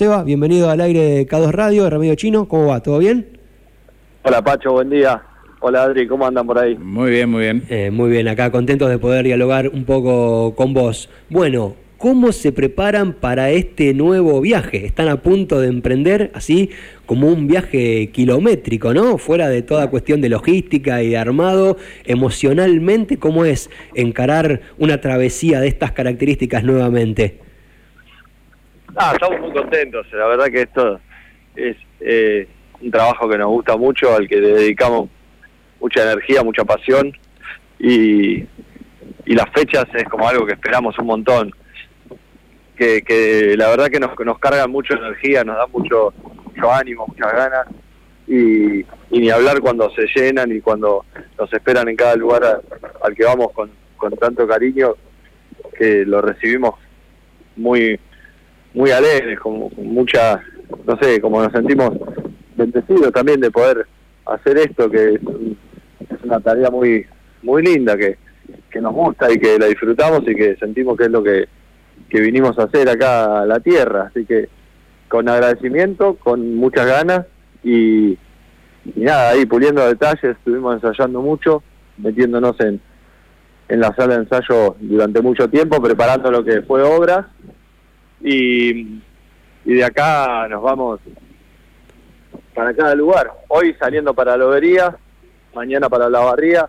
Seba, bienvenido al aire de K2 Radio, de Remedio Chino. ¿Cómo va? ¿Todo bien? Hola Pacho, buen día. Hola Adri, ¿cómo andan por ahí? Muy bien, muy bien. Eh, muy bien, acá contentos de poder dialogar un poco con vos. Bueno, ¿cómo se preparan para este nuevo viaje? Están a punto de emprender así como un viaje kilométrico, ¿no? Fuera de toda cuestión de logística y de armado, emocionalmente, ¿cómo es encarar una travesía de estas características nuevamente? Ah, estamos muy contentos, la verdad que esto es eh, un trabajo que nos gusta mucho, al que le dedicamos mucha energía, mucha pasión y, y las fechas es como algo que esperamos un montón. Que, que la verdad que nos, nos cargan mucho energía, nos da mucho, mucho ánimo, muchas ganas y, y ni hablar cuando se llenan y cuando nos esperan en cada lugar al que vamos con, con tanto cariño que lo recibimos muy muy alegres, como con mucha, no sé, como nos sentimos bendecidos también de poder hacer esto, que es, es una tarea muy muy linda, que, que nos gusta y que la disfrutamos y que sentimos que es lo que, que vinimos a hacer acá a la tierra. Así que con agradecimiento, con muchas ganas y, y nada, ahí puliendo detalles, estuvimos ensayando mucho, metiéndonos en, en la sala de ensayo durante mucho tiempo, preparando lo que fue obras y, y de acá nos vamos para cada lugar. Hoy saliendo para Lobería, mañana para La Barría,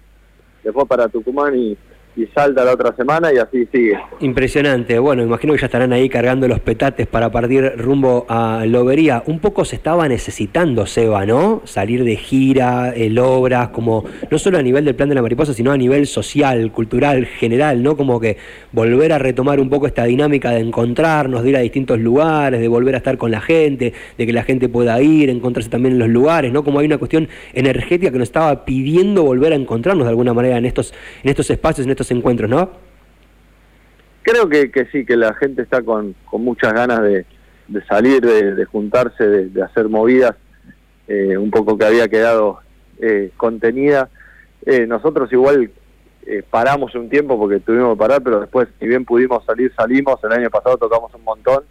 después para Tucumán y, y Salta la otra semana y así sigue. Impresionante. Bueno, imagino que ya estarán ahí cargando los petates para partir rumbo a Lobería. Un poco se estaba necesitando, Seba, ¿no? Salir de gira, el obras, como no solo a nivel del plan de la mariposa, sino a nivel social, cultural, general, ¿no? Como que volver a retomar un poco esta dinámica de encontrarnos, de ir a distintos lugares, de volver a estar con la gente, de que la gente pueda ir, encontrarse también en los lugares, ¿no? Como hay una cuestión energética que nos estaba pidiendo volver a encontrarnos de alguna manera en estos, en estos espacios, en estos encuentros, ¿no? Creo que, que sí, que la gente está con, con muchas ganas de, de salir, de, de juntarse, de, de hacer movidas, eh, un poco que había quedado eh, contenida. Eh, nosotros igual eh, paramos un tiempo porque tuvimos que parar, pero después, si bien pudimos salir, salimos. El año pasado tocamos un montón,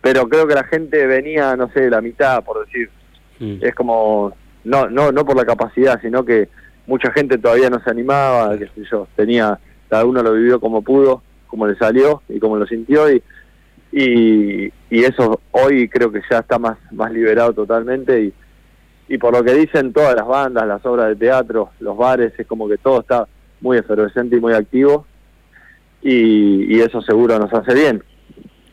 pero creo que la gente venía, no sé, la mitad, por decir. Mm. Es como, no, no, no por la capacidad, sino que mucha gente todavía no se animaba, qué sé yo, tenía, cada uno lo vivió como pudo, como le salió y como lo sintió y, y, y eso hoy creo que ya está más, más liberado totalmente y, y por lo que dicen todas las bandas, las obras de teatro, los bares, es como que todo está muy efervescente y muy activo y, y eso seguro nos hace bien.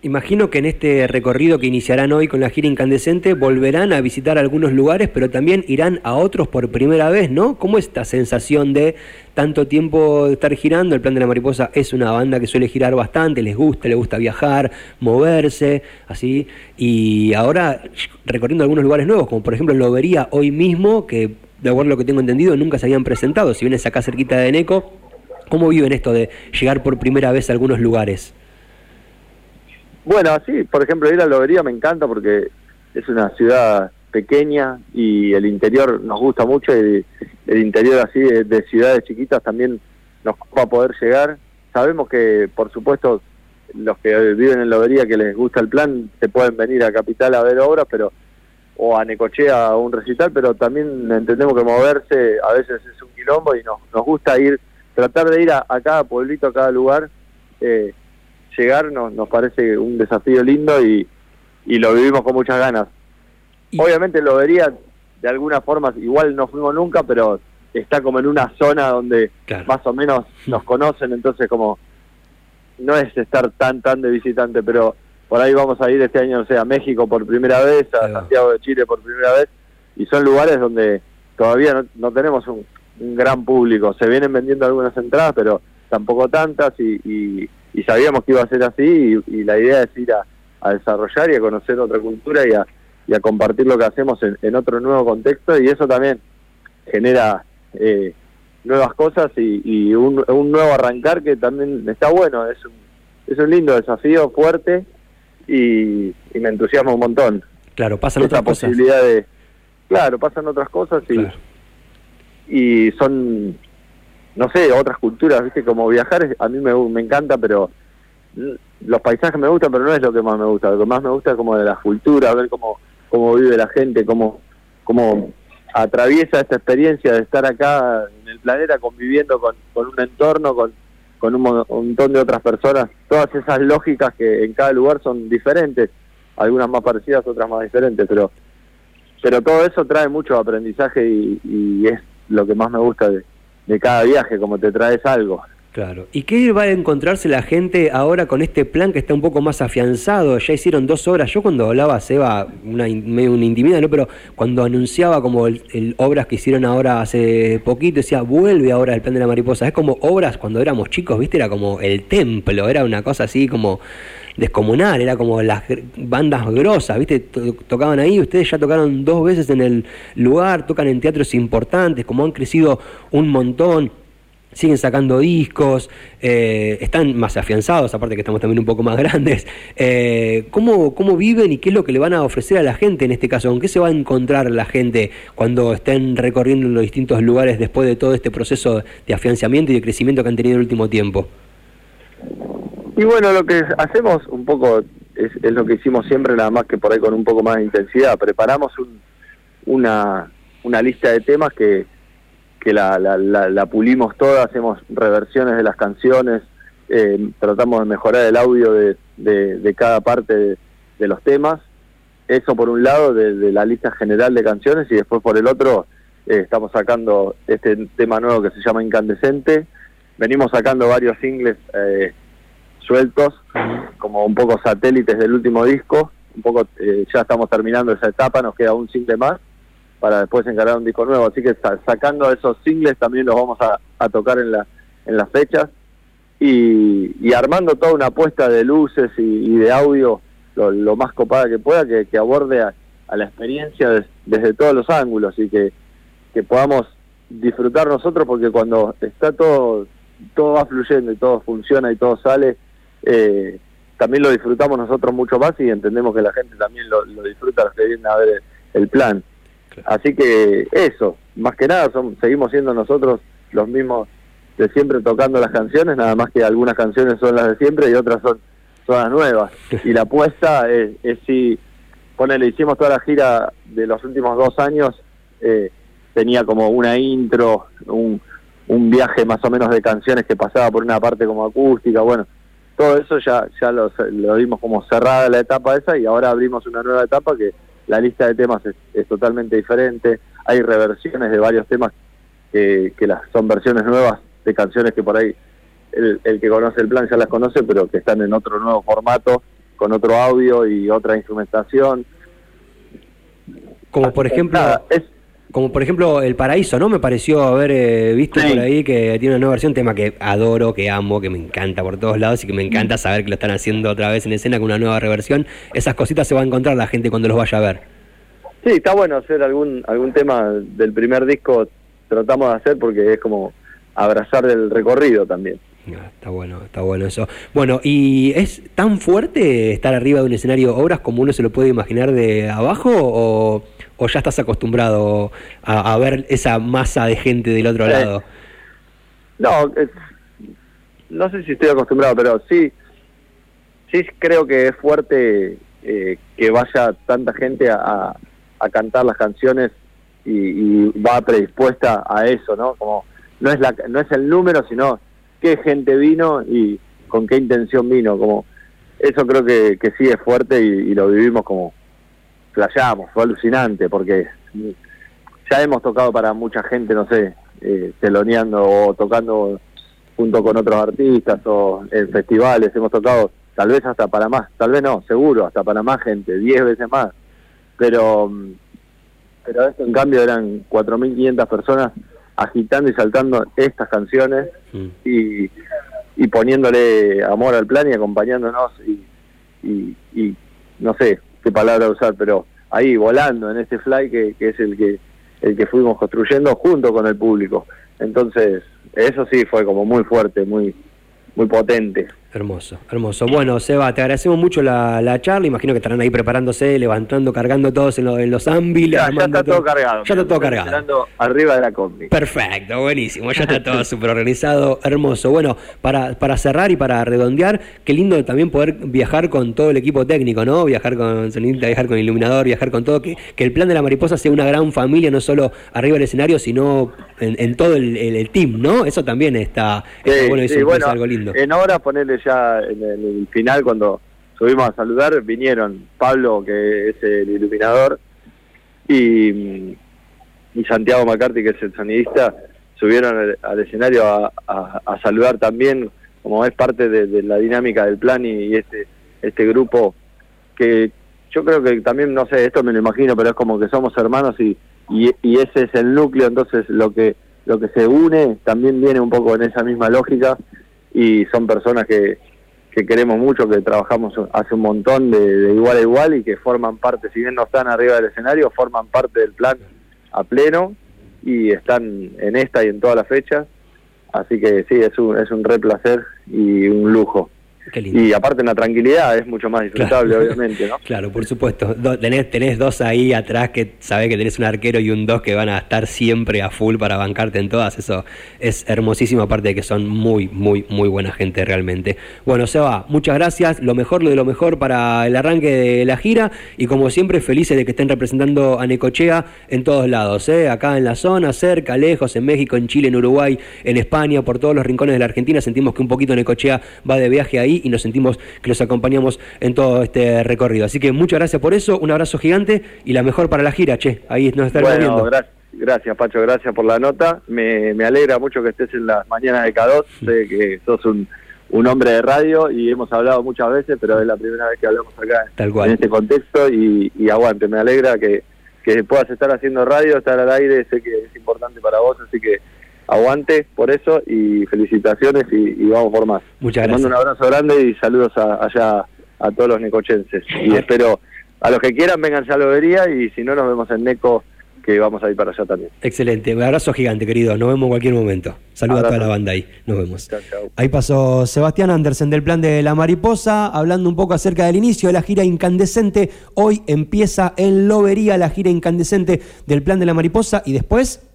Imagino que en este recorrido que iniciarán hoy con la gira incandescente volverán a visitar algunos lugares, pero también irán a otros por primera vez, ¿no? ¿Cómo esta sensación de tanto tiempo estar girando? El Plan de la Mariposa es una banda que suele girar bastante, les gusta, les gusta viajar, moverse, así. Y ahora recorriendo algunos lugares nuevos, como por ejemplo en Lobería hoy mismo, que de acuerdo a lo que tengo entendido nunca se habían presentado. Si vienes acá cerquita de Neco, ¿cómo viven esto de llegar por primera vez a algunos lugares? Bueno, sí, por ejemplo, ir a Lobería me encanta porque es una ciudad pequeña y el interior nos gusta mucho y el interior así de, de ciudades chiquitas también nos va a poder llegar. Sabemos que, por supuesto, los que viven en Lobería que les gusta el plan se pueden venir a Capital a ver obras, pero o a Necochea a un recital, pero también entendemos que moverse a veces es un quilombo y nos, nos gusta ir, tratar de ir a, a cada pueblito, a cada lugar, eh, llegar nos, nos parece un desafío lindo y, y lo vivimos con muchas ganas. Y- Obviamente lo vería de alguna forma, igual no fuimos nunca, pero está como en una zona donde Claro. más o menos nos conocen, entonces como no es estar tan tan de visitante, pero por ahí vamos a ir este año, no sé, a México por primera vez, a. Santiago de Chile por primera vez, y son lugares donde todavía no, no tenemos un, un gran público. Se vienen vendiendo algunas entradas, pero tampoco tantas, y, y, y sabíamos que iba a ser así, y, y la idea es ir a, a desarrollar y a conocer otra cultura y a, y a compartir lo que hacemos en, en otro nuevo contexto, y eso también genera eh, nuevas cosas y, y un, un nuevo arrancar que también está bueno, es un, es un lindo desafío fuerte y, y me entusiasma un montón. Claro, pasan Esta otras cosas. de... Claro, pasan otras cosas y, Claro. y son, no sé, otras culturas, ¿viste? Como viajar a mí me, me encanta, pero los paisajes me gustan, pero no es lo que más me gusta. Lo que más me gusta es como de la cultura, ver cómo, cómo vive la gente, cómo, cómo atraviesa esta experiencia de estar acá en el planeta conviviendo con, con un entorno, con, con un montón de otras personas. Todas esas lógicas que en cada lugar son diferentes, algunas más parecidas, otras más diferentes, pero pero todo eso trae mucho aprendizaje y, y es lo que más me gusta de, de cada viaje, como te traes algo. Claro. ¿Y qué va a encontrarse la gente ahora con este plan que está un poco más afianzado? Ya hicieron dos horas. Yo cuando hablaba, Seba, una, medio una intimidad, ¿no? Pero cuando anunciaba como el, obras que hicieron ahora hace poquito, decía, vuelve ahora el plan de la mariposa. Es como obras cuando éramos chicos, ¿viste? Era como el templo, era una cosa así como descomunal, era como las bandas grosas, ¿viste? Tocaban ahí, ustedes ya tocaron dos veces en el lugar, tocan en teatros importantes, como han crecido un montón siguen sacando discos, eh, están más afianzados, aparte que estamos también un poco más grandes. Eh, ¿cómo, ¿Cómo viven y qué es lo que le van a ofrecer a la gente en este caso? ¿Con qué se va a encontrar la gente cuando estén recorriendo los distintos lugares después de todo este proceso de afianzamiento y de crecimiento que han tenido el último tiempo? Y bueno, lo que hacemos un poco es, lo que hicimos siempre, nada más que por ahí con un poco más de intensidad. Preparamos una, una lista de temas que que la, la, la, pulimos toda, hacemos reversiones de las canciones, eh, tratamos de mejorar el audio de, de, cada parte de, los temas. Eso por un lado de, la lista general de canciones y después por el otro eh, estamos sacando este tema nuevo que se llama Incandescente. Venimos sacando varios singles eh, sueltos, como un poco satélites del último disco. Un poco ya estamos terminando esa etapa, nos queda un single más para después encarar un disco nuevo. Así que sacando esos singles también los vamos a, tocar en, la, en las fechas y, armando toda una apuesta de luces y, de audio lo, más copada que pueda, que, aborde a, la experiencia desde todos los ángulos y que, que podamos disfrutar nosotros porque cuando está todo todo va fluyendo y todo funciona y todo sale eh, también lo disfrutamos nosotros mucho más y entendemos que la gente también lo, disfruta los que vienen a ver el plan Así que eso, más que nada, son, seguimos siendo nosotros los mismos de siempre tocando las canciones, nada más que algunas canciones son las de siempre y otras son, son las nuevas. Y la apuesta es, si, ponele, hicimos toda la gira de los últimos dos años, eh, tenía como una intro, un, un viaje más o menos de canciones que pasaba por una parte como acústica, bueno, todo eso ya, ya lo, lo dimos como cerrada la etapa esa y ahora abrimos una nueva etapa que la lista de temas es, totalmente diferente, hay reversiones de varios temas que, las, son versiones nuevas de canciones que por ahí el, que conoce el plan ya las conoce, pero que están en otro nuevo formato, con otro audio y otra instrumentación. Como por ejemplo... es, como por ejemplo El Paraíso, ¿no? Me pareció haber eh, visto por ahí que tiene una nueva versión, tema que adoro, que amo, que me encanta por todos lados y que me encanta mm. saber que lo están haciendo otra vez en escena con una nueva reversión. Esas cositas se va a encontrar la gente cuando los vaya a ver. Sí, está bueno hacer algún algún tema del primer disco, tratamos de hacer porque es como abrazar el recorrido también. Ah, está bueno, está bueno eso. Bueno, ¿y es tan fuerte estar arriba de un escenario obras como uno se lo puede imaginar de abajo o, ya estás acostumbrado a, ver esa masa de gente del otro lado? No, no sé si estoy acostumbrado, pero sí, sí creo que es fuerte eh, que vaya tanta gente a, a cantar las canciones y, y, va predispuesta a eso, ¿no? Como no es la, no es el número, sino qué gente vino y con qué intención vino, como eso creo que, que sí es fuerte y, lo vivimos como flasheamos, fue alucinante porque ya hemos tocado para mucha gente, no sé, eh, teloneando o tocando junto con otros artistas o en festivales, hemos tocado tal vez hasta para más, tal vez no, seguro, hasta para más gente, diez veces más, pero pero esto en cambio eran 4.500 personas agitando y saltando estas canciones mm. y, y, poniéndole amor al plan y acompañándonos y, y, no sé qué palabra usar, pero ahí volando en este fly que, es el que el que fuimos construyendo junto con el público. Entonces, eso sí fue como muy fuerte, muy muy potente. Hermoso, hermoso. Bueno, Seba, te agradecemos mucho la, la charla. Imagino que estarán ahí preparándose, levantando, cargando todos en, en los ámbiles. Ya, ya está todo, cargado. Ya está todo cargado. arriba de la combi. Perfecto, buenísimo. Ya está todo súper organizado, hermoso. Bueno, para, para cerrar y para redondear, qué lindo también poder viajar con todo el equipo técnico, ¿no? Viajar con sonidista, viajar con iluminador, viajar con todo. Que, que el plan de la mariposa sea una gran familia, no solo arriba del escenario, sino en, todo el, team, ¿no? Eso también está, bueno, eso es algo lindo. En hora ponerle ya en el final cuando subimos a saludar, vinieron Pablo, que es el iluminador, y, Santiago McCarthy, que es el sonidista, subieron al, escenario a, saludar también, como es parte de, la dinámica del plan y, este, este grupo que yo creo que también, no sé, esto me lo imagino, pero es como que somos hermanos y, y, y ese es el núcleo, entonces lo que lo que se une también viene un poco en esa misma lógica y son personas que, que queremos mucho, que trabajamos hace un montón de, igual a igual y que forman parte, si bien no están arriba del escenario, forman parte del plan a pleno y están en esta y en todas las fechas. Así que sí, es un, es un re placer y un lujo. Y aparte en la tranquilidad es mucho más disfrutable, obviamente, ¿no? Claro, por supuesto. tenés, tenés dos ahí atrás que sabés que tenés un arquero y un dos que van a estar siempre a full para bancarte en todas. Eso es hermosísimo, aparte de que son muy, muy, muy buena gente realmente. Bueno, Seba, muchas gracias. Lo mejor, lo de lo mejor para el arranque de la gira. Y como siempre, felices de que estén representando a Necochea en todos lados. ¿eh? Acá en la zona, cerca, lejos, en México, en Chile, en Uruguay, en España, por todos los rincones de la Argentina. Sentimos que un poquito Necochea va de viaje ahí y nos sentimos que los acompañamos en todo este recorrido. Así que muchas gracias por eso, un abrazo gigante y la mejor para la gira, che, ahí nos estaremos bueno, Gracias. Gracias, Pacho, gracias por la nota. Me, alegra mucho que estés en las mañanas de K2. Sé que sos un, un hombre de radio y hemos hablado muchas veces, pero es la primera vez que hablamos acá en este contexto y, y aguante. Me alegra que, que puedas estar haciendo radio, estar al aire. Sé que es importante para vos, así que aguante por eso y felicitaciones y, vamos por más. Muchas gracias. mando un abrazo grande y saludos allá a todos los necochenses. Y espero, a los que quieran, vengan a la y si no, nos vemos en Neco, que vamos a ir para allá también. Excelente, un abrazo gigante, querido. Nos vemos en cualquier momento. Saludos a toda la banda ahí. Nos vemos. Ahí pasó Sebastián Andersen del plan de la mariposa, hablando un poco acerca del inicio de la gira incandescente. Hoy empieza en Lobería la gira incandescente del plan de la mariposa y después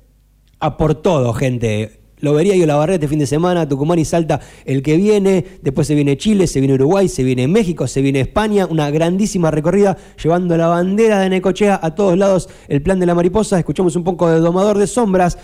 a por todo, gente. Lo vería yo la barrera este fin de semana, Tucumán y Salta el que viene, después se viene Chile, se viene Uruguay, se viene México, se viene España, una grandísima recorrida llevando la bandera de Necochea a todos lados, el plan de la mariposa, escuchamos un poco de Domador de Sombras,